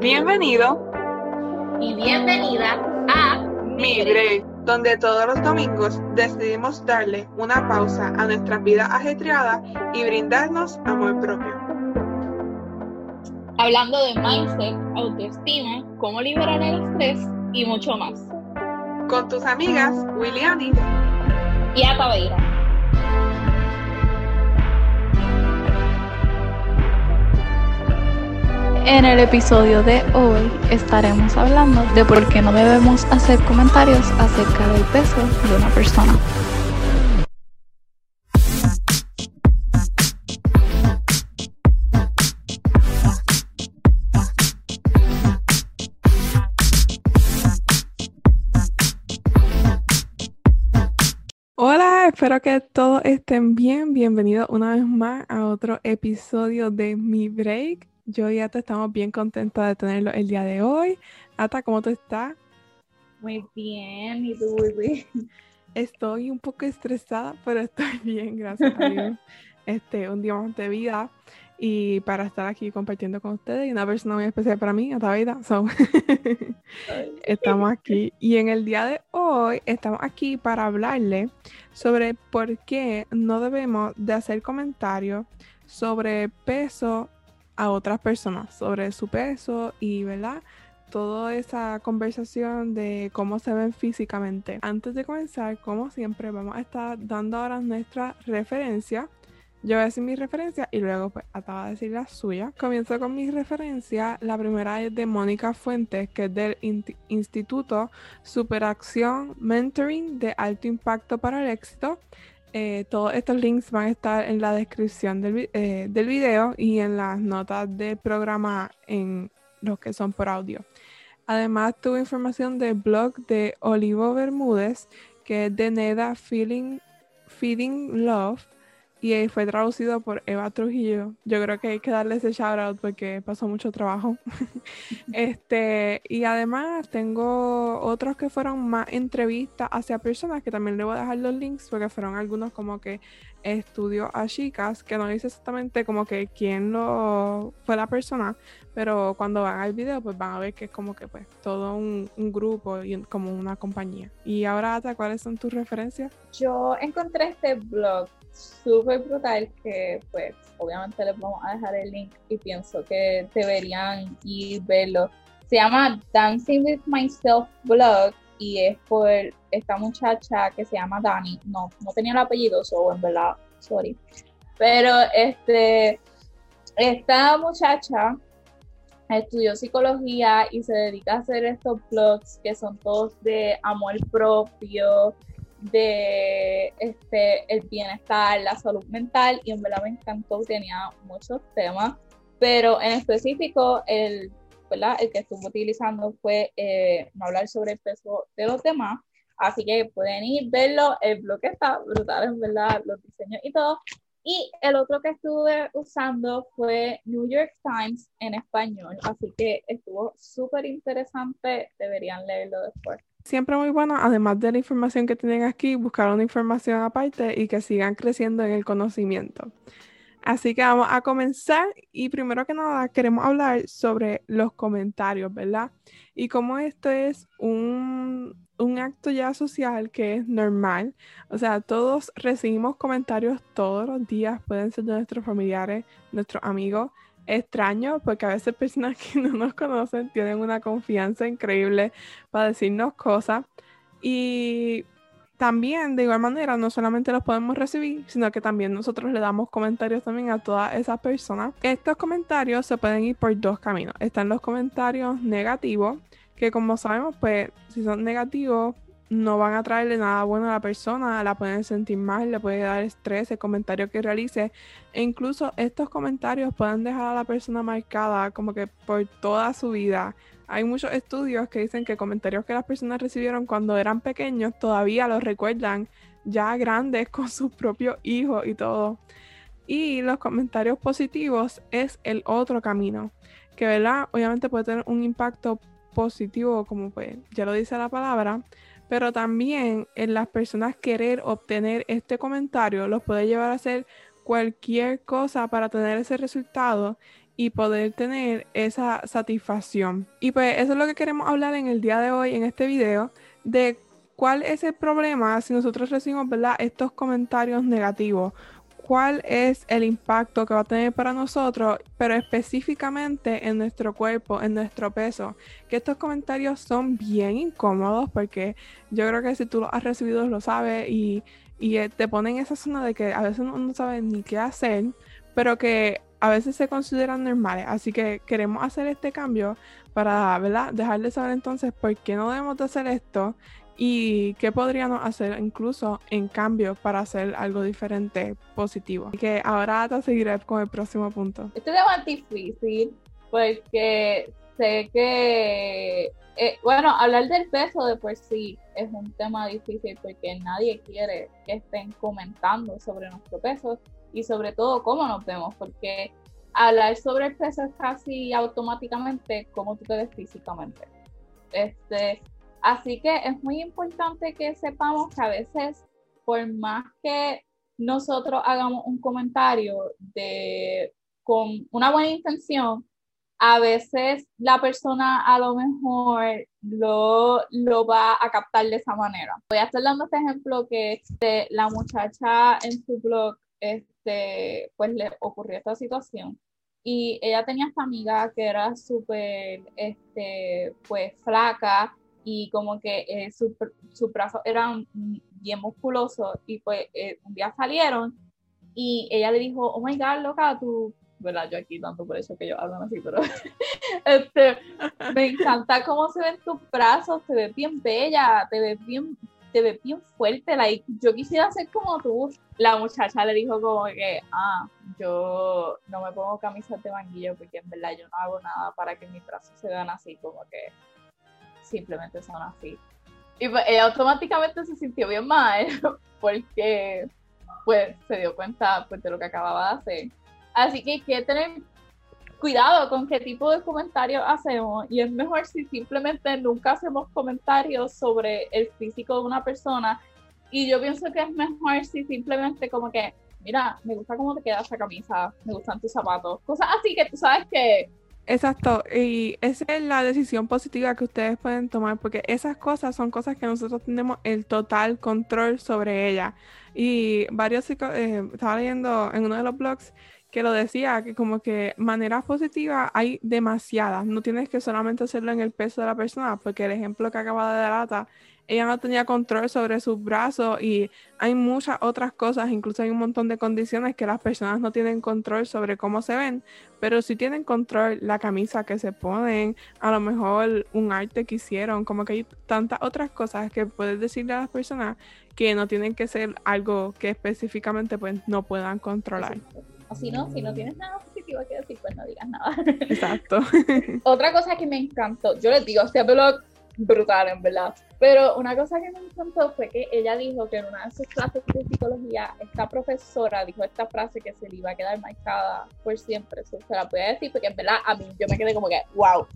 Bienvenido y bienvenida a Mi Break, donde todos los domingos decidimos darle una pausa a nuestra vida ajetreada y brindarnos amor propio. Hablando de mindset, autoestima, cómo liberar el estrés y mucho más. Con tus amigas Willianis y Ataveira. En el episodio de hoy estaremos hablando de por qué no debemos hacer comentarios acerca del peso de una persona. Hola, espero que todos estén bien. Bienvenidos una vez más a otro episodio de Mi Break. Yo y Ata estamos bien contentos de tenerlo el día de hoy. Ata, ¿cómo tú estás? Muy bien, ¿y tú, muy Estoy un poco estresada, pero estoy bien, gracias a Dios. Este, un día más de vida y para estar aquí compartiendo con ustedes y una persona muy especial para mí, Ataveida. So, estamos aquí y en el día de hoy estamos aquí para hablarle sobre por qué no debemos de hacer comentarios sobre peso a otras personas sobre su peso y, ¿verdad? Toda esa conversación de cómo se ven físicamente. Antes de comenzar, como siempre, vamos a estar dando ahora nuestra referencia. Yo voy a decir mi referencia y luego pues acaba de decir la suya. Comienzo con mi referencia. La primera es de Mónica Fuentes, que es del Instituto Superacción Mentoring de Alto Impacto para el Éxito. Eh, todos estos links van a estar en la descripción del, eh, del, video y en las notas del programa en los que son por audio. Además, tuve información del blog de Olivo Bermúdez, que es de Neda Feeling, Feeding Love, y fue traducido por Eva Trujillo. Yo creo que hay que darle ese shout out porque pasó mucho trabajo. este, y además tengo otros que fueron más entrevistas hacia personas que también le voy a dejar los links porque fueron algunos como que estudios a chicas que no dice exactamente como que quién lo fue la persona, pero cuando van al video pues van a ver que es como que pues todo un, un grupo y como una compañía. Y ahora, Ata, ¿cuáles son tus referencias? Yo encontré este blog súper brutal que pues obviamente les vamos a dejar el link y pienso que deberían ir verlo. Se llama Dancing with Myself Blog y es por esta muchacha que se llama Dani. No, no tenía el apellido, so en verdad, sorry. Pero este, esta muchacha estudió psicología y se dedica a hacer estos blogs que son todos de amor propio, de este, el bienestar, la salud mental y en verdad me encantó, tenía muchos temas, pero en específico el, el que estuve utilizando fue eh, no hablar sobre el peso de los demás, así que pueden ir, verlo, el blog está brutal, en verdad, los diseños y todo. Y el otro que estuve usando fue New York Times en español, así que estuvo súper interesante, deberían leerlo después. Siempre muy bueno, además de la información que tienen aquí, buscar una información aparte y que sigan creciendo en el conocimiento. Así que vamos a comenzar y primero que nada queremos hablar sobre los comentarios, ¿verdad? Y cómo esto es un, un acto ya social que es normal. O sea, todos recibimos comentarios todos los días, pueden ser de nuestros familiares, nuestros amigos, extraño porque a veces personas que no nos conocen tienen una confianza increíble para decirnos cosas y también de igual manera no solamente los podemos recibir, sino que también nosotros le damos comentarios también a todas esas personas. Estos comentarios se pueden ir por dos caminos. Están los comentarios negativos, que como sabemos, pues si son negativos, no van a traerle nada bueno a la persona, la pueden sentir mal, le puede dar estrés el comentario que realice. E incluso estos comentarios pueden dejar a la persona marcada como que por toda su vida. Hay muchos estudios que dicen que comentarios que las personas recibieron cuando eran pequeños todavía los recuerdan ya grandes con sus propios hijos y todo. Y los comentarios positivos es el otro camino, que verdad, obviamente puede tener un impacto positivo, como pues ya lo dice la palabra, pero también en las personas querer obtener este comentario los puede llevar a hacer cualquier cosa para tener ese resultado y poder tener esa satisfacción. Y pues eso es lo que queremos hablar en el día de hoy, en este video, de cuál es el problema si nosotros recibimos estos comentarios negativos cuál es el impacto que va a tener para nosotros, pero específicamente en nuestro cuerpo, en nuestro peso. Que estos comentarios son bien incómodos porque yo creo que si tú los has recibido lo sabes y, eh, te ponen en esa zona de que a veces uno no sabe ni qué hacer, pero que a veces se consideran normales. Así que queremos hacer este cambio para, ¿verdad? Dejarles saber entonces por qué no debemos de hacer esto y qué podríamos hacer incluso en cambio para hacer algo diferente, positivo. que ahora te seguiré con el próximo punto. Este tema es difícil porque sé que, eh, bueno, hablar del peso de por sí es un tema difícil porque nadie quiere que estén comentando sobre nuestro peso y sobre todo cómo nos vemos, porque hablar sobre el peso es casi automáticamente cómo tú te ves físicamente. Este, Así que es muy importante que sepamos que a veces, por más que nosotros hagamos un comentario de, con una buena intención, a veces la persona a lo mejor lo, lo, va a captar de esa manera. Voy a estar dando este ejemplo que este, la muchacha en su blog, este, pues le ocurrió esta situación y ella tenía esta amiga que era súper, este, pues flaca y como que eh, sus su brazos eran bien musculosos y pues un día salieron y ella le dijo, oh my god, loca, tú, ¿verdad? Yo aquí tanto por eso que yo hablo así, pero este, me encanta cómo se ven tus brazos, te ves bien bella, te ves bien, te ves bien fuerte, like, yo quisiera ser como tú. La muchacha le dijo como que, ah, yo no me pongo camisas de manguillo porque en verdad yo no hago nada para que mis brazos se vean así, como que simplemente son así. Y pues, ella automáticamente se sintió bien mal porque pues se dio cuenta pues, de lo que acababa de hacer. Así que hay que tener cuidado con qué tipo de comentarios hacemos y es mejor si simplemente nunca hacemos comentarios sobre el físico de una persona y yo pienso que es mejor si simplemente como que, mira, me gusta cómo te queda esa camisa, me gustan tus zapatos, cosas así que tú sabes que Exacto, y esa es la decisión positiva que ustedes pueden tomar, porque esas cosas son cosas que nosotros tenemos el total control sobre ellas. Y varios eh, estaba leyendo en uno de los blogs que lo decía, que como que maneras positivas hay demasiadas, no tienes que solamente hacerlo en el peso de la persona, porque el ejemplo que acaba de dar Ata ella no tenía control sobre sus brazos y hay muchas otras cosas, incluso hay un montón de condiciones que las personas no tienen control sobre cómo se ven, pero sí tienen control la camisa que se ponen, a lo mejor un arte que hicieron, como que hay tantas otras cosas que puedes decirle a las personas que no tienen que ser algo que específicamente pues no puedan controlar. O si no, si no tienes nada positivo que decir, pues no digas nada. Exacto. Otra cosa que me encantó, yo les digo, este blog brutal, en verdad. Pero una cosa que me encantó fue que ella dijo que en una de sus clases de psicología, esta profesora dijo esta frase que se le iba a quedar marcada por siempre. Eso se la voy a decir porque en verdad a mí yo me quedé como que, wow.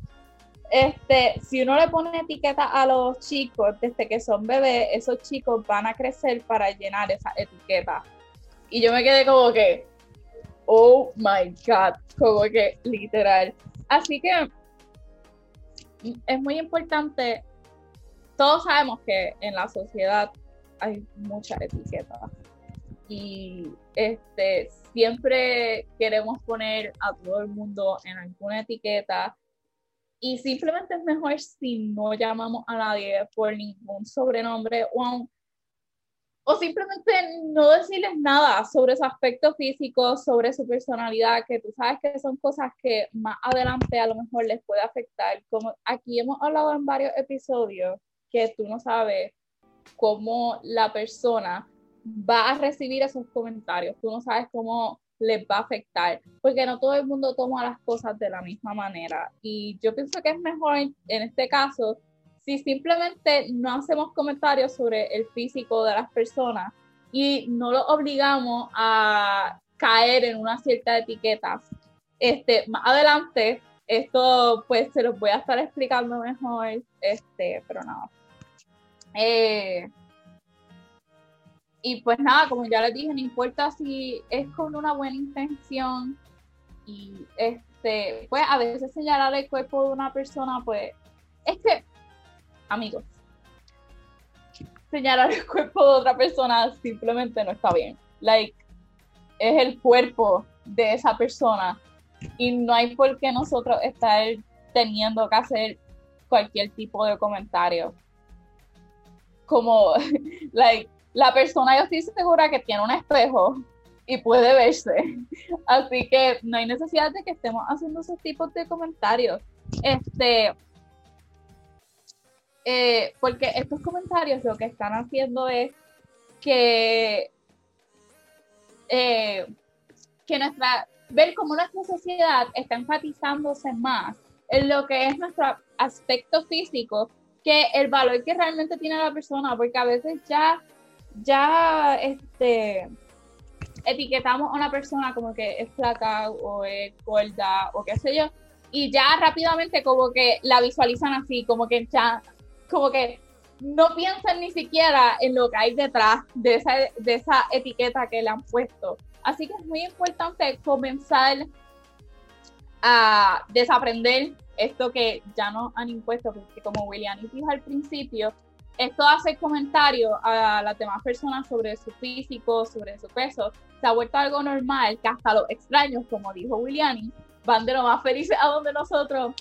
Este, si uno le pone etiqueta a los chicos desde que son bebés, esos chicos van a crecer para llenar esa etiqueta. Y yo me quedé como que, oh my god, como que literal. Así que es muy importante, todos sabemos que en la sociedad hay muchas etiquetas y este, siempre queremos poner a todo el mundo en alguna etiqueta y simplemente es mejor si no llamamos a nadie por ningún sobrenombre o o simplemente no decirles nada sobre su aspecto físico, sobre su personalidad, que tú sabes que son cosas que más adelante a lo mejor les puede afectar. Como aquí hemos hablado en varios episodios que tú no sabes cómo la persona va a recibir esos comentarios, tú no sabes cómo les va a afectar, porque no todo el mundo toma las cosas de la misma manera. Y yo pienso que es mejor en este caso si simplemente no hacemos comentarios sobre el físico de las personas y no lo obligamos a caer en una cierta etiqueta, este, más adelante, esto pues se los voy a estar explicando mejor, este, pero nada. Eh, y pues nada, como ya les dije, no importa si es con una buena intención y es este, pues a veces señalar el cuerpo de una persona, pues, es que, amigos, señalar el cuerpo de otra persona simplemente no está bien. Like, es el cuerpo de esa persona y no hay por qué nosotros estar teniendo que hacer cualquier tipo de comentario. Como, like, la persona yo estoy segura que tiene un espejo y puede verse. Así que no hay necesidad de que estemos haciendo esos tipos de comentarios. Este, eh, porque estos comentarios lo que están haciendo es que, eh, que nuestra, ver cómo nuestra sociedad está enfatizándose más en lo que es nuestro aspecto físico que el valor que realmente tiene la persona, porque a veces ya, ya, este, etiquetamos a una persona como que es flaca o es gorda o qué sé yo, y ya rápidamente como que la visualizan así, como que ya como que no piensan ni siquiera en lo que hay detrás de esa, de esa etiqueta que le han puesto. Así que es muy importante comenzar a desaprender esto que ya nos han impuesto, porque como William dijo al principio, esto hace comentarios a las demás personas sobre su físico, sobre su peso, se ha vuelto algo normal que hasta los extraños, como dijo William, van de lo más felices a donde nosotros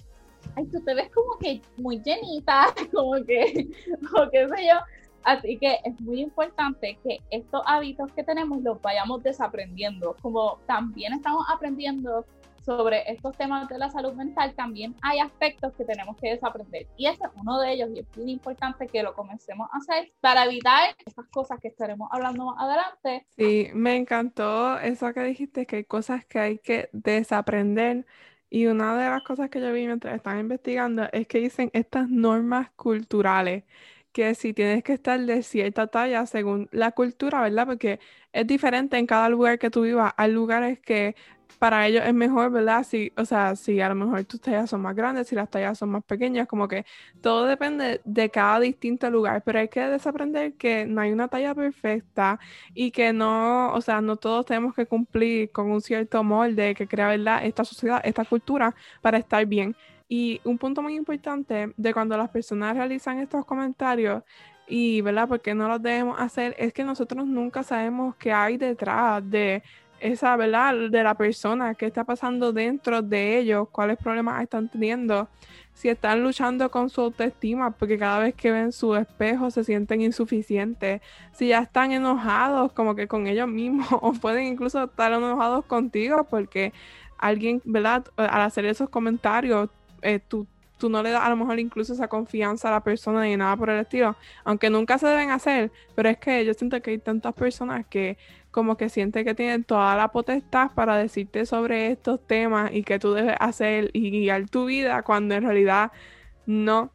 ay, tú te ves como que muy llenita, como que, o qué sé yo. Así que es muy importante que estos hábitos que tenemos los vayamos desaprendiendo. Como también estamos aprendiendo sobre estos temas de la salud mental, también hay aspectos que tenemos que desaprender. Y ese es uno de ellos y es muy importante que lo comencemos a hacer para evitar esas cosas que estaremos hablando más adelante. Sí, me encantó eso que dijiste, que hay cosas que hay que desaprender y una de las cosas que yo vi mientras estaba investigando es que dicen estas normas culturales, que si tienes que estar de cierta talla según la cultura, ¿verdad? Porque es diferente en cada lugar que tú vivas. Hay lugares que para ellos es mejor, ¿verdad? Si, o sea, si a lo mejor tus tallas son más grandes, si las tallas son más pequeñas, como que todo depende de cada distinto lugar, pero hay que desaprender que no hay una talla perfecta y que no, o sea, no todos tenemos que cumplir con un cierto molde que crea, ¿verdad? Esta sociedad, esta cultura para estar bien. Y un punto muy importante de cuando las personas realizan estos comentarios y, ¿verdad? Porque no los debemos hacer, es que nosotros nunca sabemos qué hay detrás de esa, ¿verdad? De la persona, qué está pasando dentro de ellos, cuáles problemas están teniendo, si están luchando con su autoestima, porque cada vez que ven su espejo se sienten insuficientes, si ya están enojados como que con ellos mismos, o pueden incluso estar enojados contigo porque alguien, ¿verdad? Al hacer esos comentarios, eh, tú, tú no le das a lo mejor incluso esa confianza a la persona ni nada por el estilo, aunque nunca se deben hacer, pero es que yo siento que hay tantas personas que como que siente que tienen toda la potestad para decirte sobre estos temas y que tú debes hacer y guiar tu vida cuando en realidad no.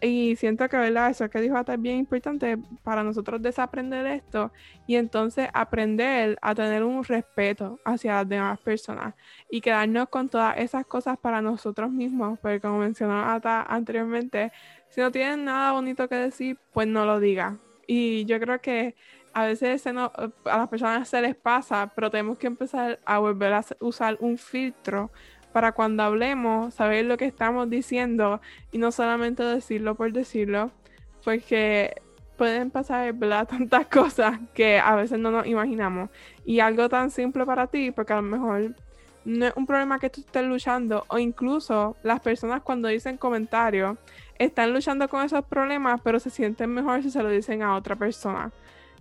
Y siento que, ¿verdad? Eso que dijo hasta es bien importante para nosotros desaprender esto y entonces aprender a tener un respeto hacia las demás personas y quedarnos con todas esas cosas para nosotros mismos, porque como mencionó hasta anteriormente, si no tienen nada bonito que decir, pues no lo diga. Y yo creo que a veces a las personas se les pasa, pero tenemos que empezar a volver a usar un filtro para cuando hablemos, saber lo que estamos diciendo y no solamente decirlo por decirlo, porque pueden pasar tantas cosas que a veces no nos imaginamos. Y algo tan simple para ti, porque a lo mejor no es un problema que tú estés luchando, o incluso las personas cuando dicen comentarios están luchando con esos problemas, pero se sienten mejor si se lo dicen a otra persona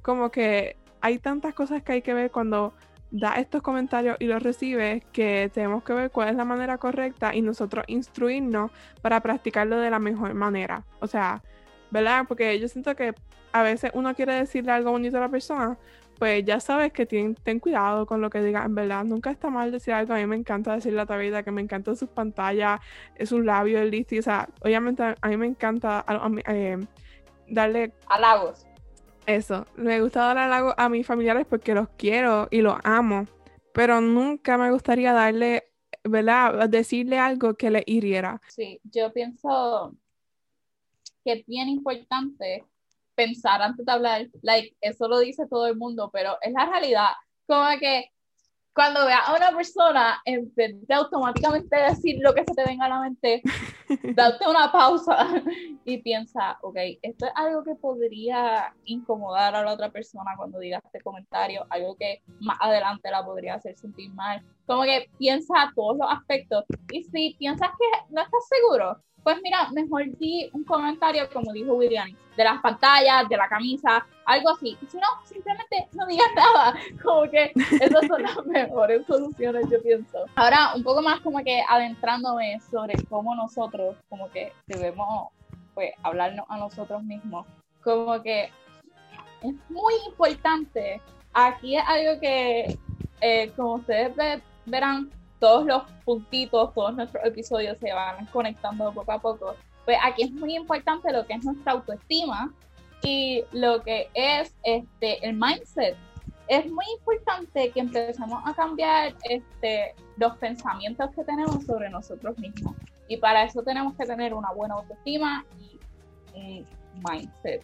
como que hay tantas cosas que hay que ver cuando da estos comentarios y los recibes que tenemos que ver cuál es la manera correcta y nosotros instruirnos para practicarlo de la mejor manera. O sea, ¿verdad? Porque yo siento que a veces uno quiere decirle algo bonito a la persona, pues ya sabes que ten, cuidado con lo que diga. En verdad, nunca está mal decir algo. A mí me encanta decirle a la vida que me encantan sus pantallas, sus labios, el listo. O sea, obviamente a mí me encanta eh, darle halagos eso, me gusta dar halago a mis familiares porque los quiero y los amo, pero nunca me gustaría darle, ¿verdad? Decirle algo que le hiriera. Sí, yo pienso que es bien importante pensar antes de hablar, like, eso lo dice todo el mundo, pero es la realidad, como que cuando veas a una persona, en vez de automáticamente decir lo que se te venga a la mente, date una pausa y piensa, ok, esto es algo que podría incomodar a la otra persona cuando diga este comentario, algo que más adelante la podría hacer sentir mal. Como que piensa todos los aspectos. Y si piensas que no estás seguro, pues mira, mejor di un comentario, como dijo William, de las pantallas, de la camisa, algo así. si no, simplemente no digas nada. Como que esas son las mejores soluciones, yo pienso. Ahora, un poco más como que adentrándome sobre cómo nosotros, como que debemos, pues, hablarnos a nosotros mismos. Como que es muy importante. Aquí es algo que, eh, como ustedes verán, todos los puntitos, todos nuestros episodios se van conectando poco a poco. Pues aquí es muy importante lo que es nuestra autoestima y lo que es este el mindset. Es muy importante que empecemos a cambiar este, los pensamientos que tenemos sobre nosotros mismos. Y para eso tenemos que tener una buena autoestima y un mindset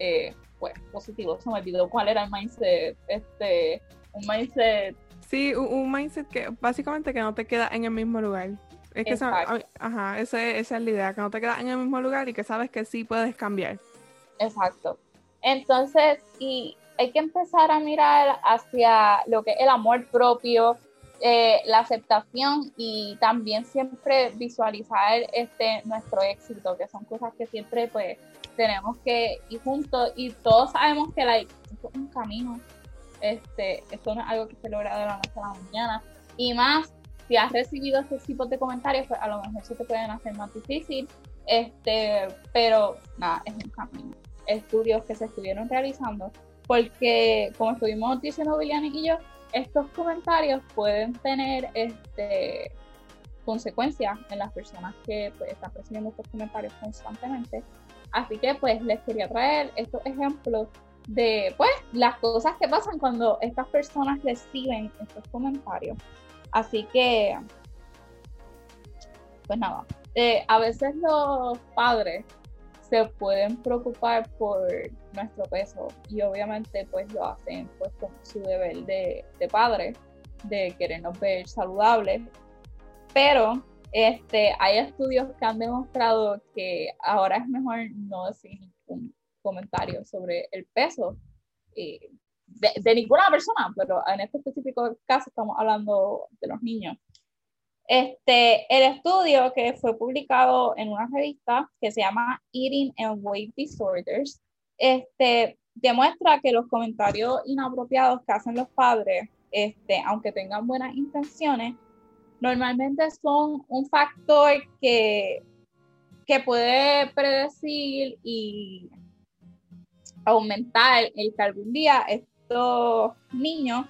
eh, pues, positivo. Se me olvidó cuál era el mindset. Este, un mindset Sí, un, mindset que básicamente que no te queda en el mismo lugar. Es que esa, ajá, esa, esa, es la idea, que no te quedas en el mismo lugar y que sabes que sí puedes cambiar. Exacto. Entonces, y hay que empezar a mirar hacia lo que es el amor propio, eh, la aceptación y también siempre visualizar este nuestro éxito, que son cosas que siempre pues tenemos que ir juntos y todos sabemos que like, es un camino este, esto no es algo que se logra de la noche a la mañana. Y más, si has recibido este tipo de comentarios, pues a lo mejor se te pueden hacer más difícil. Este, pero nada, es un camino. Estudios que se estuvieron realizando, porque como estuvimos diciendo William y yo, estos comentarios pueden tener este, consecuencias en las personas que pues, están recibiendo estos comentarios constantemente. Así que pues les quería traer estos ejemplos de pues las cosas que pasan cuando estas personas reciben estos comentarios. Así que, pues nada, eh, a veces los padres se pueden preocupar por nuestro peso y obviamente pues lo hacen pues con su deber de, de padre, de querernos ver saludables, pero este, hay estudios que han demostrado que ahora es mejor no decir ningún comentarios sobre el peso eh, de, ninguna persona, pero en este específico caso estamos hablando de los niños. Este, el estudio que fue publicado en una revista que se llama Eating and Weight Disorders, este, demuestra que los comentarios inapropiados que hacen los padres, este, aunque tengan buenas intenciones, normalmente son un factor que, que puede predecir y aumentar el que algún día estos niños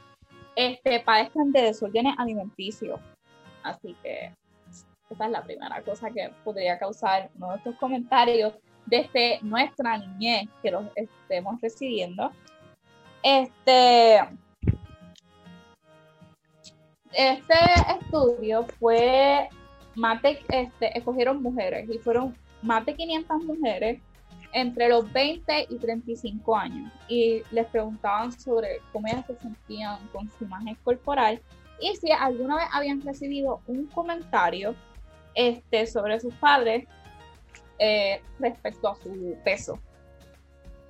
este, padezcan de desórdenes alimenticios. Así que esa es la primera cosa que podría causar uno de estos comentarios desde nuestra niñez que los estemos recibiendo. Este, este estudio fue más este, escogieron mujeres y fueron más de 500 mujeres entre los 20 y 35 años y les preguntaban sobre cómo ellas se sentían con su imagen corporal y si alguna vez habían recibido un comentario este, sobre sus padres eh, respecto a su peso.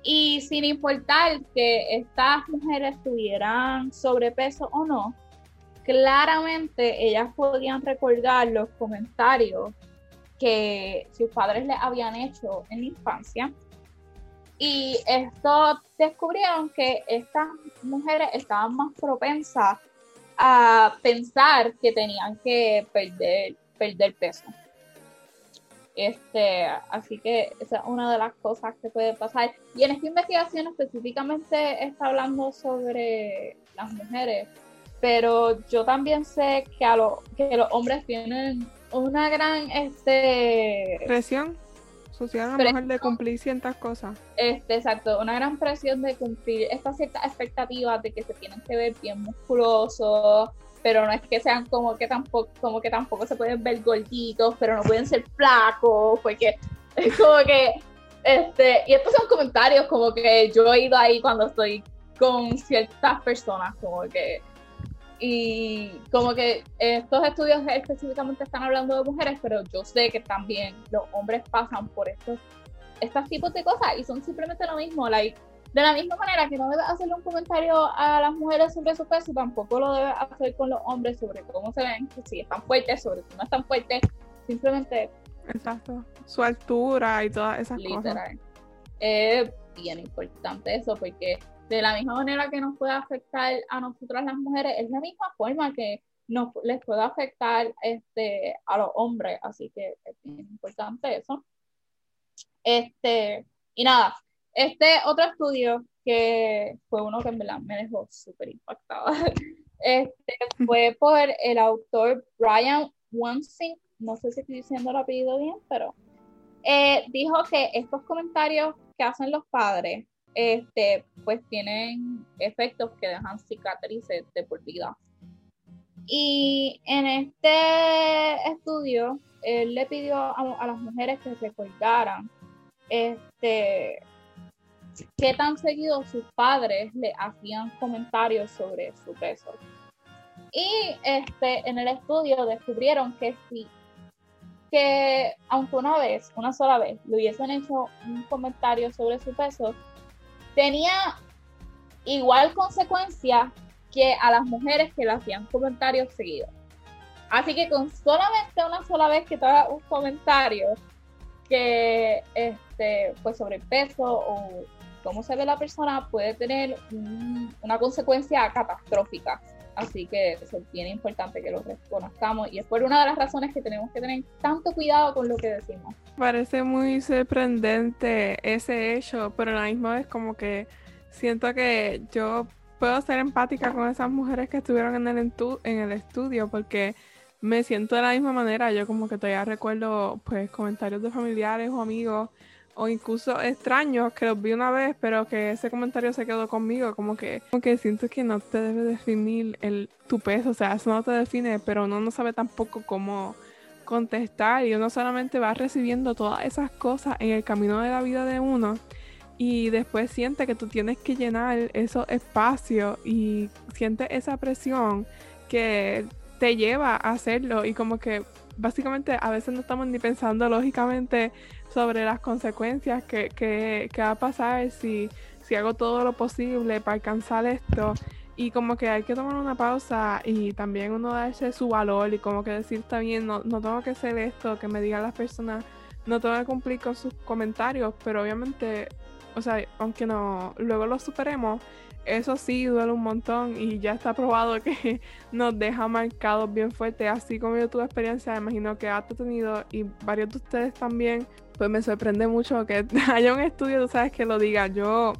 Y sin importar que estas mujeres tuvieran sobrepeso o no, claramente ellas podían recordar los comentarios que sus padres le habían hecho en la infancia. Y esto descubrieron que estas mujeres estaban más propensas a pensar que tenían que perder, perder peso. Este, así que esa es una de las cosas que puede pasar. Y en esta investigación específicamente está hablando sobre las mujeres, pero yo también sé que, a lo, que los hombres tienen una gran este presión social a lo mejor de cumplir ciertas cosas. Este, exacto, una gran presión de cumplir estas ciertas expectativas de que se tienen que ver bien musculosos, pero no es que sean como que tampoco, como que tampoco se pueden ver gorditos, pero no pueden ser flacos, porque es como que este, y estos son comentarios como que yo he ido ahí cuando estoy con ciertas personas, como que Y como que estos estudios específicamente están hablando de mujeres, pero yo sé que también los hombres pasan por estos, estos tipos de cosas y son simplemente lo mismo. Like, de la misma manera que no debes hacerle un comentario a las mujeres sobre su peso, tampoco lo debes hacer con los hombres sobre cómo se ven, si están fuertes, sobre si no están fuertes. Simplemente. Exacto. Su altura y todas esas literal. cosas. Es bien importante eso, porque de la misma manera que nos puede afectar a nosotras las mujeres, es la misma forma que nos, les puede afectar este, a los hombres. Así que es importante eso. Este, y nada, este otro estudio, que fue uno que en verdad me dejó súper impactada, este, fue por el autor Brian Wansink, no sé si estoy diciendo el apellido bien, pero eh, dijo que estos comentarios que hacen los padres, este, pues tienen efectos que dejan cicatrices de por. Y en este estudio, él le pidió a, a las mujeres que recordaran este, qué tan seguido sus padres le hacían comentarios sobre su peso. Y este, en el estudio descubrieron que si que aunque una vez, una sola vez, le hubiesen hecho un comentario sobre su peso, tenía igual consecuencia que a las mujeres que le hacían comentarios seguidos. Así que con solamente una sola vez que te haga un comentario que este, pues sobre el peso o cómo se ve la persona puede tener una consecuencia catastrófica. Así que es bien importante que lo reconozcamos y es por una de las razones que tenemos que tener tanto cuidado con lo que decimos. Parece muy sorprendente ese hecho, pero a la misma vez como que siento que yo puedo ser empática con esas mujeres que estuvieron en el, en el estudio porque me siento de la misma manera. Yo como que todavía recuerdo pues comentarios de familiares o amigos o incluso extraños que los vi una vez, pero que ese comentario se quedó conmigo, como que, como que siento que no te debe definir el, tu peso, o sea, eso no te define, pero uno no sabe tampoco cómo contestar y uno solamente va recibiendo todas esas cosas en el camino de la vida de uno y después siente que tú tienes que llenar esos espacios y siente esa presión que te lleva a hacerlo y como que básicamente a veces no estamos ni pensando lógicamente sobre las consecuencias que, que, va a pasar si, si hago todo lo posible para alcanzar esto. Y como que hay que tomar una pausa y también uno darse su valor y como que decir también, no, no tengo que hacer esto, que me digan las personas, no tengo que cumplir con sus comentarios, pero obviamente, o sea, aunque no, luego lo superemos, eso sí duele un montón y ya está probado que nos deja marcados bien fuerte. Así como yo tuve experiencia, imagino que has tenido y varios de ustedes también, pues me sorprende mucho que haya un estudio, tú sabes, que lo diga. Yo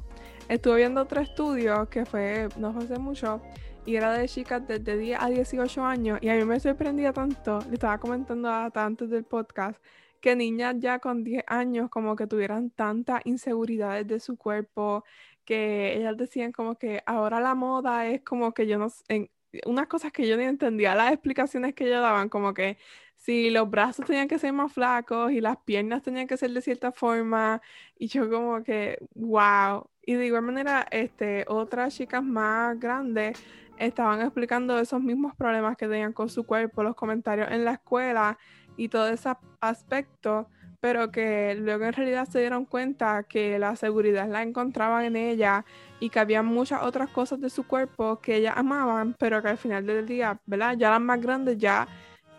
estuve viendo otro estudio que fue, no fue hace mucho, y era de chicas desde 10 a 18 años y a mí me sorprendía tanto, le estaba comentando hasta antes del podcast, que niñas ya con 10 años como que tuvieran tantas inseguridades de su cuerpo, que ellas decían como que ahora la moda es como que yo no, en, unas cosas que yo ni entendía, las explicaciones que ellos daban, como que si los brazos tenían que ser más flacos y las piernas tenían que ser de cierta forma, y yo como que, wow. Y de igual manera, este, otras chicas más grandes estaban explicando esos mismos problemas que tenían con su cuerpo, los comentarios en la escuela y todo ese aspecto pero que luego en realidad se dieron cuenta que la seguridad la encontraban en ella y que había muchas otras cosas de su cuerpo que ellas amaban, pero que al final del día, ¿verdad? Ya las más grandes ya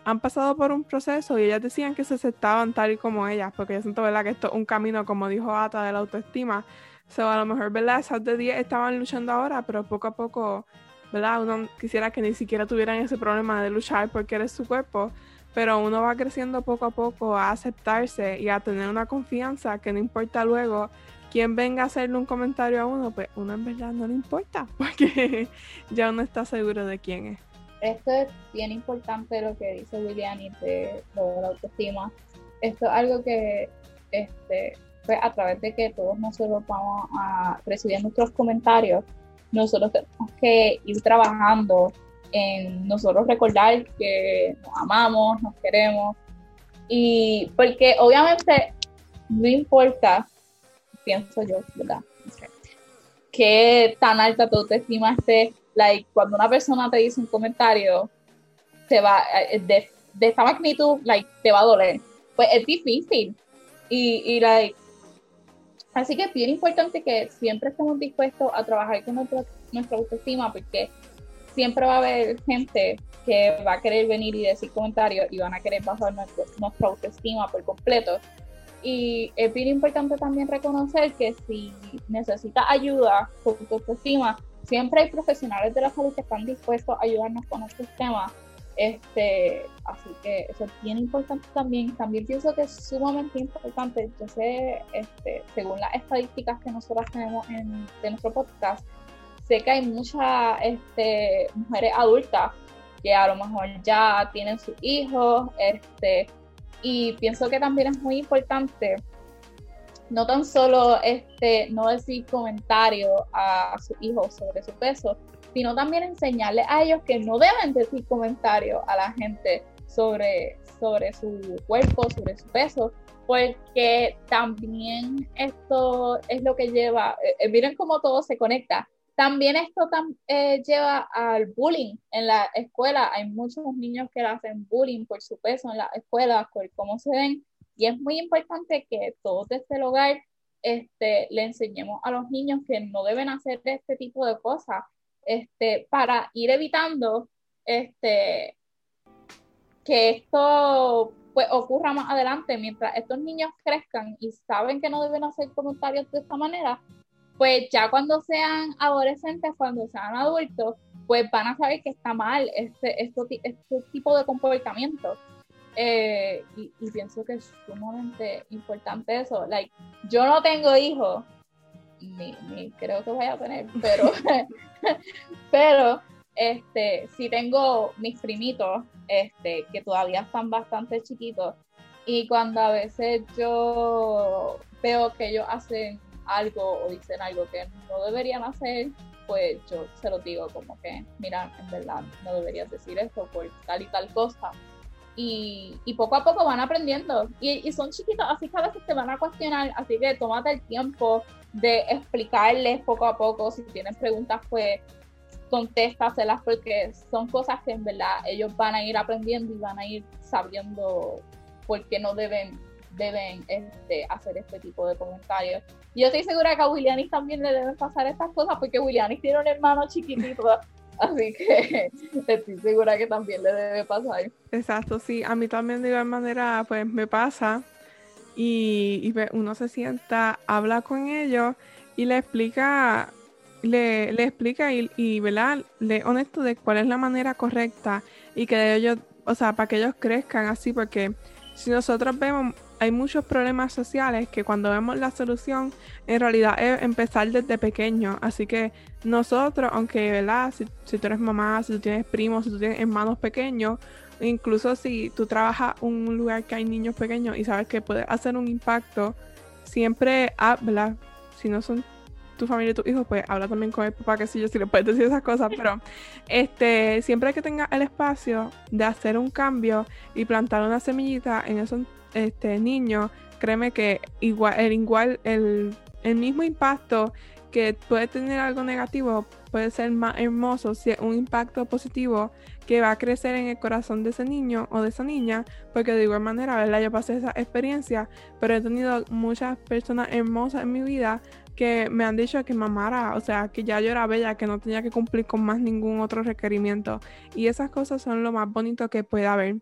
han pasado por un proceso y ellas decían que se aceptaban tal y como ellas, porque yo siento, ¿verdad? Que esto es un camino, como dijo Ata, de la autoestima. So, a lo mejor, ¿verdad? Esas de 10 estaban luchando ahora, pero poco a poco, ¿verdad? Uno quisiera que ni siquiera tuvieran ese problema de luchar porque eres su cuerpo pero uno va creciendo poco a poco a aceptarse y a tener una confianza que no importa luego quién venga a hacerle un comentario a uno, pues uno en verdad no le importa, porque ya uno está seguro de quién es. Esto es bien importante lo que dice William y de, la autoestima. Esto es algo que este, pues a través de que todos nosotros vamos a recibir nuestros comentarios, nosotros tenemos que ir trabajando en nosotros recordar que nos amamos, nos queremos. Y porque obviamente no importa, pienso yo, ¿verdad? Que tan alta tu autoestima esté, like, cuando una persona te dice un comentario, te va, eh, de, de esta magnitud, like, te va a doler. Pues es difícil. Y, y like, así que es bien importante que siempre estemos dispuestos a trabajar con nuestra autoestima, porque siempre va a haber gente que va a querer venir y decir comentarios y van a querer bajar nuestra autoestima por completo. Y es bien importante también reconocer que si necesitas ayuda con tu autoestima, siempre hay profesionales de la salud que están dispuestos a ayudarnos con estos temas. Este, así que eso es bien importante también. También pienso que es sumamente importante. Yo sé, este, según las estadísticas que nosotros tenemos en de nuestro podcast, sé que hay muchas este, mujeres adultas que a lo mejor ya tienen sus hijos, este, y pienso que también es muy importante no tan solo este, no decir comentarios a, sus hijos sobre su peso, sino también enseñarles a ellos que no deben decir comentarios a la gente sobre, sobre su cuerpo, sobre su peso, porque también esto es lo que lleva, eh, eh, miren cómo todo se conecta, también esto eh, lleva al bullying en la escuela. Hay muchos niños que hacen bullying por su peso en la escuela, por cómo se ven. Y es muy importante que todos desde el hogar este, le enseñemos a los niños que no deben hacer este tipo de cosas este, para ir evitando este, que esto pues, ocurra más adelante. Mientras estos niños crezcan y saben que no deben hacer comentarios de esta manera, pues ya cuando sean adolescentes, cuando sean adultos, pues van a saber que está mal este, este, tipo de comportamiento. Eh, y, pienso que es sumamente importante eso. Like, yo no tengo hijos, ni, ni creo que voy a tener, pero, pero este, sí tengo mis primitos este, que todavía están bastante chiquitos. Y cuando a veces yo veo que ellos hacen algo o dicen algo que no deberían hacer, pues yo se lo digo como que, mira, en verdad no deberías decir esto por tal y tal cosa. Y, y poco a poco van aprendiendo. Y, son chiquitos, así que a veces te van a cuestionar, así que tómate el tiempo de explicarles poco a poco. Si tienen preguntas, pues contéstaselas porque son cosas que en verdad ellos van a ir aprendiendo y van a ir sabiendo por qué no deben deben este, hacer este tipo de comentarios. Yo estoy segura que a Willianis también le deben pasar estas cosas porque Willianis tiene un hermano chiquitito. Así que estoy segura que también le debe pasar. Exacto, sí. A mí también de igual manera, pues me pasa. Y, pues, uno se sienta, habla con ellos y le explica, le, le explica y, y, ¿verdad? Le honesto de cuál es la manera correcta y que ellos, o sea, para que ellos crezcan así, porque si nosotros vemos hay muchos problemas sociales que cuando vemos la solución, en realidad es empezar desde pequeño. Así que nosotros, aunque, ¿verdad? Si, tú eres mamá, si tú tienes primos, si tú tienes hermanos pequeños, incluso si tú trabajas en un lugar que hay niños pequeños y sabes que puede hacer un impacto, siempre habla. Si no son tu familia y tus hijos, pues habla también con el papá, que si yo, si le puedes decir esas cosas, pero este, siempre que tenga el espacio de hacer un cambio y plantar una semillita en esos este, niño, créeme que igual, el, igual el, el mismo impacto que puede tener algo negativo puede ser más hermoso si es un impacto positivo que va a crecer en el corazón de ese niño o de esa niña, porque de igual manera, ¿verdad? Yo pasé esa experiencia, pero he tenido muchas personas hermosas en mi vida que me han dicho que mamara, o sea, que ya yo era bella, que no tenía que cumplir con más ningún otro requerimiento. Y esas cosas son lo más bonito que puede haber.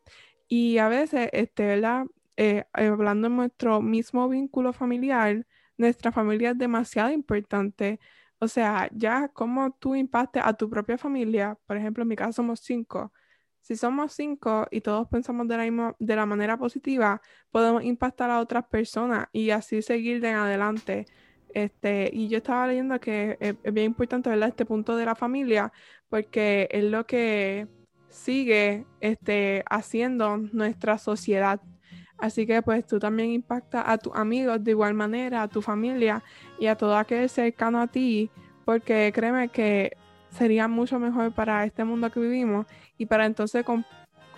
Y a veces, este. Eh, hablando de nuestro mismo vínculo familiar, nuestra familia es demasiado importante. O sea, ya como tú impactes a tu propia familia, por ejemplo, en mi caso somos cinco. Si somos cinco y todos pensamos de la, de la manera positiva, podemos impactar a otras personas y así seguir de adelante. Este, y yo estaba leyendo que es, bien importante, ¿verdad? Este punto de la familia, porque es lo que sigue este, haciendo nuestra sociedad. Así que pues tú también impactas a tus amigos de igual manera, a tu familia y a todo aquel cercano a ti, porque créeme que sería mucho mejor para este mundo que vivimos y para entonces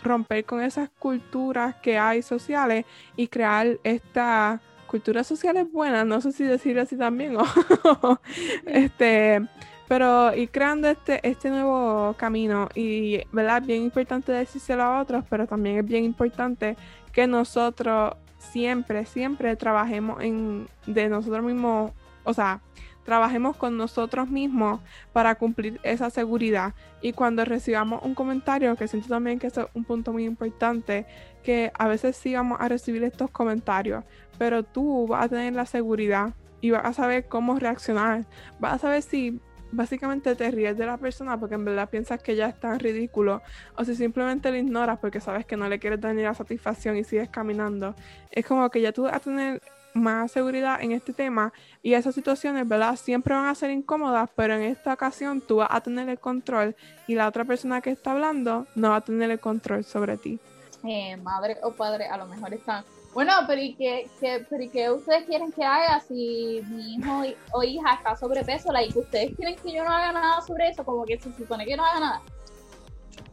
romper con esas culturas que hay sociales y crear esta cultura social es buena, no sé si decir así también, o este, Pero ir creando este, este nuevo camino y, ¿verdad? Bien importante decírselo a otros, pero también es bien importante que nosotros siempre, siempre trabajemos en, de nosotros mismos, o sea, trabajemos con nosotros mismos para cumplir esa seguridad. Y cuando recibamos un comentario, que siento también que es un punto muy importante, que a veces sí vamos a recibir estos comentarios, pero tú vas a tener la seguridad y vas a saber cómo reaccionar. Vas a saber si básicamente te ríes de la persona porque en verdad piensas que ya es tan ridículo o si simplemente lo ignoras porque sabes que no le quieres dar ni la satisfacción y sigues caminando. Es como que ya tú vas a tener más seguridad en este tema y esas situaciones, ¿verdad? Siempre van a ser incómodas, pero en esta ocasión tú vas a tener el control y la otra persona que está hablando no va a tener el control sobre ti. Eh, madre o padre a lo mejor están bueno, pero ¿y qué, pero qué ustedes quieren que haga si mi hijo o hija está sobrepeso? Like, ¿Ustedes quieren que yo no haga nada sobre eso? Como que se supone que no haga nada.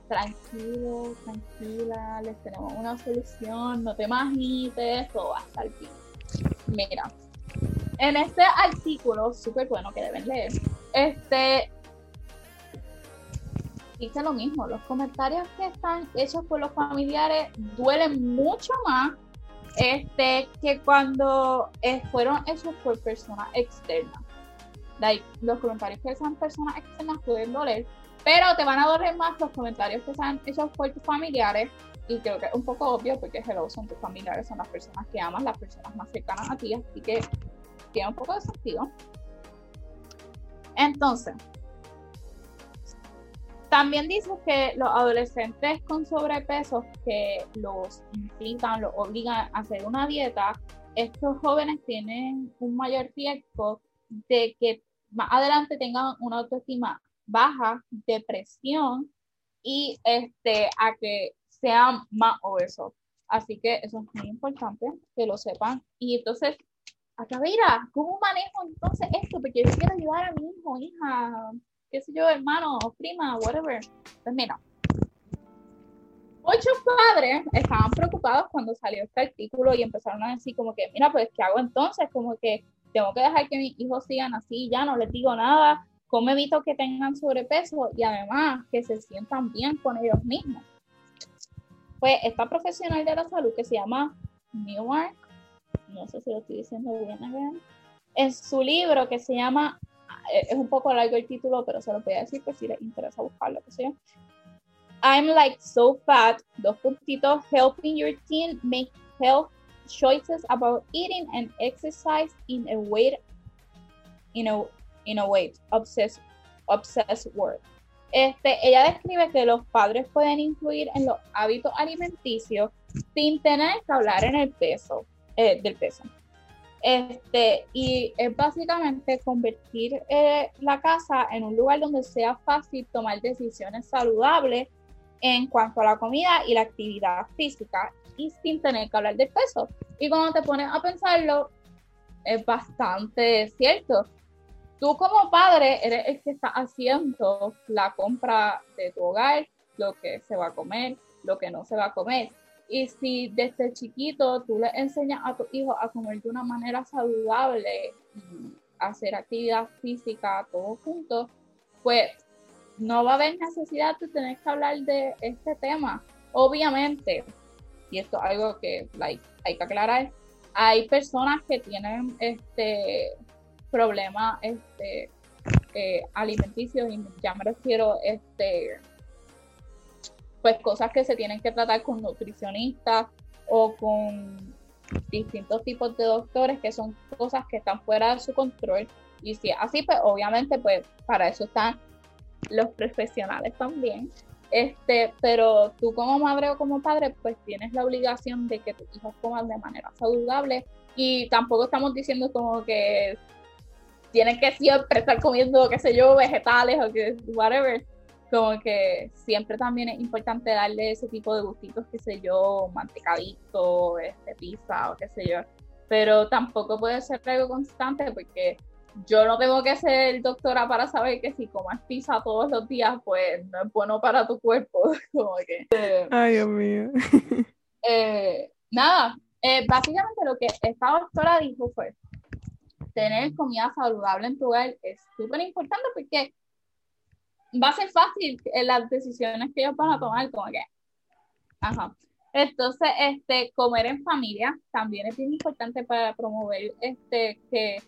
Tranquilo, tranquila, les tenemos una solución, no te magites, todo va a estar bien. Mira, en este artículo, súper bueno que deben leer, este dice lo mismo, los comentarios que están hechos por los familiares duelen mucho más este, que cuando eh, fueron hechos por personas externas. Like, los comentarios que sean personas externas pueden doler, pero te van a doler más los comentarios que sean hechos por tus familiares. Y creo que es un poco obvio porque hello, son tus familiares, son las personas que amas, las personas más cercanas a ti, así que tiene un poco de sentido. Entonces, también dice que los adolescentes con sobrepeso que los incitan, los obligan a hacer una dieta, estos jóvenes tienen un mayor riesgo de que más adelante tengan una autoestima baja, depresión y este, a que sean más obesos. Así que eso es muy importante que lo sepan. Y entonces, acá mira, ¿cómo manejo entonces esto? Porque yo quiero ayudar a mi hijo, hija, qué sé yo, hermano, prima, whatever. Pues mira, muchos padres estaban preocupados cuando salió este artículo y empezaron a decir como que, mira, pues, ¿qué hago entonces? Como que tengo que dejar que mis hijos sigan así, ya no les digo nada, ¿cómo evito que tengan sobrepeso y además que se sientan bien con ellos mismos? Pues esta profesional de la salud que se llama Newark, no sé si lo estoy diciendo bien, en su libro que se llama es un poco largo el título, pero se lo voy a decir pues si les interesa buscarlo, que sea. I'm like so fat, dos puntitos, helping your teen make health choices about eating and exercise in a way, in a, in a way, obsessed, obsessed world. Este, ella describe que los padres pueden influir en los hábitos alimenticios sin tener que hablar en el peso, eh, del peso. Este, y es básicamente convertir eh, la casa en un lugar donde sea fácil tomar decisiones saludables en cuanto a la comida y la actividad física y sin tener que hablar del peso. Y cuando te pones a pensarlo, es bastante cierto. Tú como padre eres el que está haciendo la compra de tu hogar, lo que se va a comer, lo que no se va a comer. Y si desde chiquito tú le enseñas a tu hijo a comer de una manera saludable hacer actividad física todos juntos, pues no va a haber necesidad de tener que hablar de este tema. Obviamente, y esto es algo que like, hay que aclarar, hay personas que tienen este problemas este, eh, alimenticios y ya me refiero este pues cosas que se tienen que tratar con nutricionistas o con distintos tipos de doctores que son cosas que están fuera de su control. Y si así pues obviamente pues para eso están los profesionales también. Este pero tú como madre o como padre pues tienes la obligación de que tus hijos coman de manera saludable. Y tampoco estamos diciendo como que tienen que siempre estar comiendo qué sé yo vegetales o que whatever como que siempre también es importante darle ese tipo de gustitos, qué sé yo, mantecadito, este, pizza o qué sé yo, pero tampoco puede ser algo constante porque yo no tengo que ser doctora para saber que si comes pizza todos los días, pues no es bueno para tu cuerpo. como que, Ay, Dios mío. eh, nada, eh, básicamente lo que esta doctora dijo fue, tener comida saludable en tu hogar es súper importante porque va a ser fácil en las decisiones que ellos van a tomar, como que, ajá. Entonces, este, comer en familia también es bien importante para promover este, que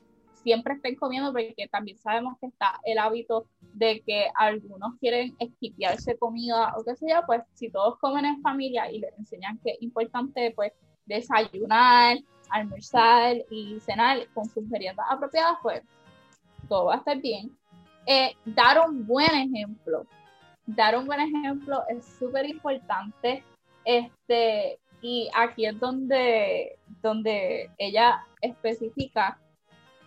siempre estén comiendo, porque también sabemos que está el hábito de que algunos quieren esquipiarse comida o qué sé yo, pues si todos comen en familia y les enseñan que es importante, pues desayunar, almorzar y cenar con sus meriendas apropiadas, pues todo va a estar bien. Eh, dar un buen ejemplo. Dar un buen ejemplo es súper importante. Este, y aquí es donde, donde ella especifica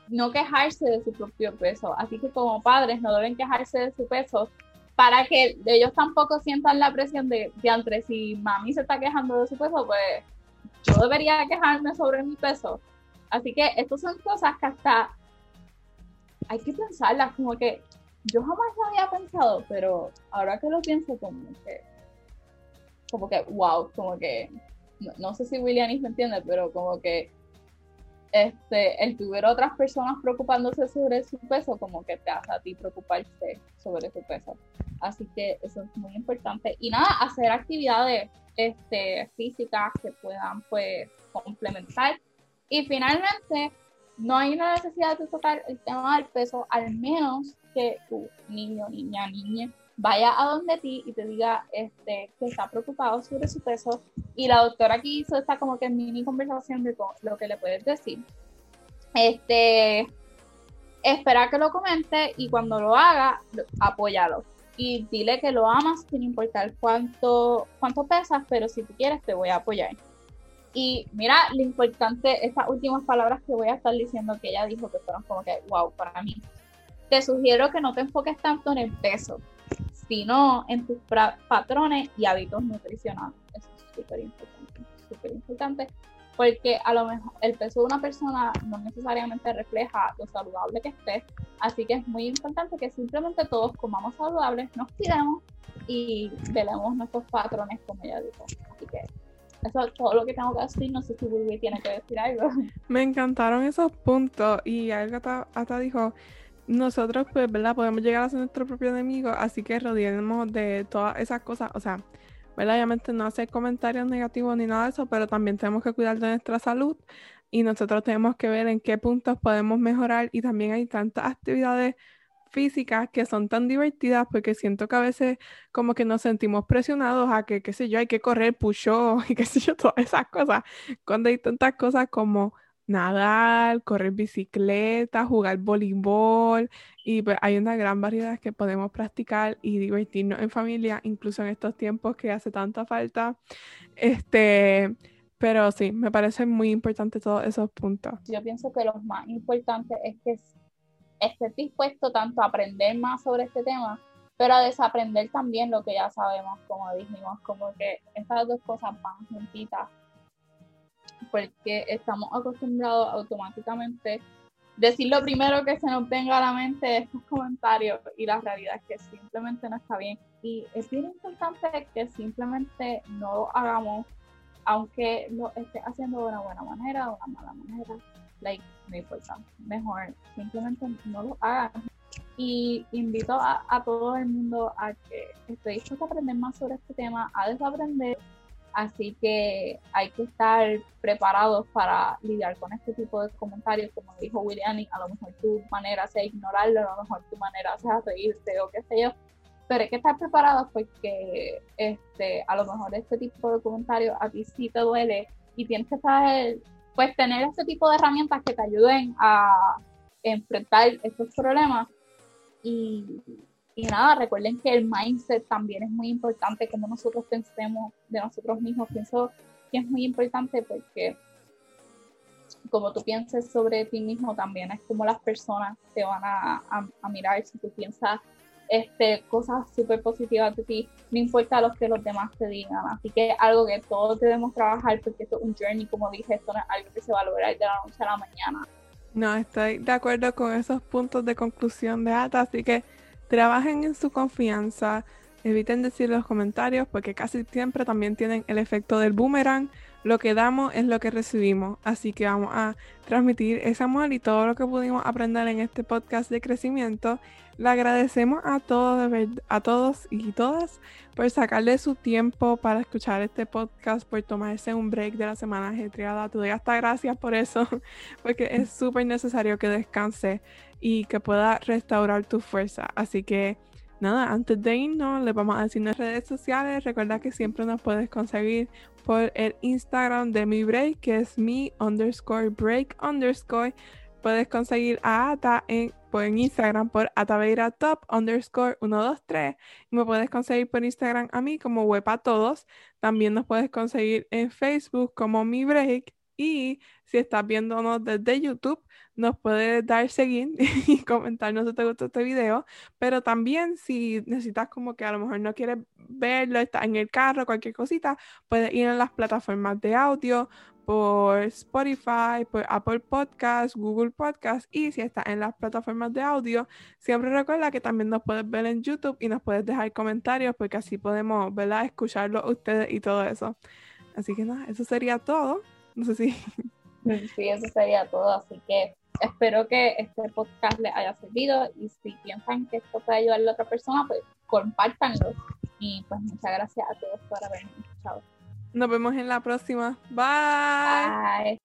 no quejarse de su propio peso. Así que como padres no deben quejarse de su peso para que ellos tampoco sientan la presión de, de entre si mami se está quejando de su peso, pues yo debería quejarme sobre mi peso. Así que estas son cosas que hasta hay que pensarlas, como que yo jamás lo había pensado, pero ahora que lo pienso, como que, como que, wow, como que, no, sé si William me entiende, pero como que este, el tuvier otras personas preocupándose sobre su peso, como que te hace a ti preocuparte sobre su peso. Así que eso es muy importante. Y nada, hacer actividades este, físicas que puedan pues complementar. Y finalmente, no hay una necesidad de tocar el tema del peso, al menos que tu niño, niña, niña vaya a donde ti y te diga este, que está preocupado sobre su peso. Y la doctora aquí hizo esta como que mini conversación de lo que le puedes decir. Este, espera que lo comente y cuando lo haga, apóyalo y dile que lo amas sin importar cuánto, cuánto pesas, pero si tú quieres te voy a apoyar. Y mira, lo importante, estas últimas palabras que voy a estar diciendo que ella dijo que fueron como que, wow, para mí. Te sugiero que no te enfoques tanto en el peso, sino en tus patrones y hábitos nutricionales. Eso es súper importante, súper importante porque a lo mejor el peso de una persona no necesariamente refleja lo saludable que esté, así que es muy importante que simplemente todos comamos saludables, nos cuidemos y velemos nuestros patrones, como ella dijo. Así que eso es todo lo que tengo que decir, no sé si Bulby tiene que decir algo. Me encantaron esos puntos y algo hasta, dijo, nosotros pues, ¿verdad? Podemos llegar a ser nuestro propio enemigo, así que rodeemos de todas esas cosas, o sea, Obviamente no hacer comentarios negativos ni nada de eso, pero también tenemos que cuidar de nuestra salud y nosotros tenemos que ver en qué puntos podemos mejorar. Y también hay tantas actividades físicas que son tan divertidas porque siento que a veces como que nos sentimos presionados a que, qué sé yo, hay que correr push y qué sé yo, todas esas cosas, cuando hay tantas cosas como nadar, correr bicicleta, jugar voleibol y pues hay una gran variedad que podemos practicar y divertirnos en familia, incluso en estos tiempos que hace tanta falta. Este, pero sí, me parece muy importante todos esos puntos. Yo pienso que lo más importante es que estés dispuesto tanto a aprender más sobre este tema, pero a desaprender también lo que ya sabemos, como dijimos, como que estas dos cosas van juntitas porque estamos acostumbrados automáticamente decir lo primero que se nos venga a la mente de estos comentarios y la realidad es que simplemente no está bien. Y es bien importante que simplemente no lo hagamos, aunque lo esté haciendo de una buena manera o de una mala manera. Like, no importa. Mejor simplemente no lo hagan. Y invito a, a todo el mundo a que esté dispuesto a aprender más sobre este tema, a desaprender Así que hay que estar preparados para lidiar con este tipo de comentarios, como dijo William, a lo mejor tu manera sea ignorarlo, a lo mejor tu manera sea reírte o qué sé yo, pero hay que estar preparados porque este, a lo mejor este tipo de comentarios a ti sí te duele y tienes que estar, pues tener este tipo de herramientas que te ayuden a enfrentar estos problemas. Y y nada, recuerden que el mindset también es muy importante, como nosotros pensemos de nosotros mismos. Pienso que es muy importante porque como tú pienses sobre ti mismo también es como las personas te van a, a, mirar si tú piensas este, cosas súper positivas de ti, no importa lo que los demás te digan. Así que es algo que todos debemos trabajar porque esto es un journey, como dije, esto no es algo que se va a lograr de la noche a la mañana. No, estoy de acuerdo con esos puntos de conclusión de Ata, así que Trabajen en su confianza, eviten decir los comentarios porque casi siempre también tienen el efecto del boomerang. lo que damos es lo que recibimos. Así que vamos a transmitir ese amor y todo lo que pudimos aprender en este podcast de crecimiento. Le agradecemos a todos, a todos y todas por sacarle su tiempo para escuchar este podcast, por tomarse un break de la semana ajetreada. Te doy hasta gracias por eso, porque es súper necesario que descanse y que pueda restaurar tu fuerza. Así que nada, antes de irnos, les vamos a decir nuestras redes sociales. Recuerda que siempre nos puedes conseguir por el Instagram de mi break, que es mi underscore break underscore. Puedes conseguir a Ata en, en Instagram por Ataveira top underscore 123. Y me puedes conseguir por Instagram a mí como Huepa Todos. También nos puedes conseguir en Facebook como mi break. Y si estás viéndonos desde YouTube, nos puedes dar seguir y comentarnos si te gustó este video. Pero también si necesitas como que a lo mejor no quieres verlo, está en el carro, cualquier cosita, puedes ir a las plataformas de audio por Spotify, por Apple Podcasts, Google Podcasts y si estás en las plataformas de audio, siempre recuerda que también nos puedes ver en YouTube y nos puedes dejar comentarios porque así podemos, ¿verdad? Escucharlo ustedes y todo eso. Así que nada, eso sería todo. No sé si... Sí, eso sería todo. Así que espero que este podcast les haya servido y si piensan que esto puede ayudar a otra persona, pues compártanlo. Y pues muchas gracias a todos por haberme escuchado. Nos vemos en la próxima. Bye. Bye.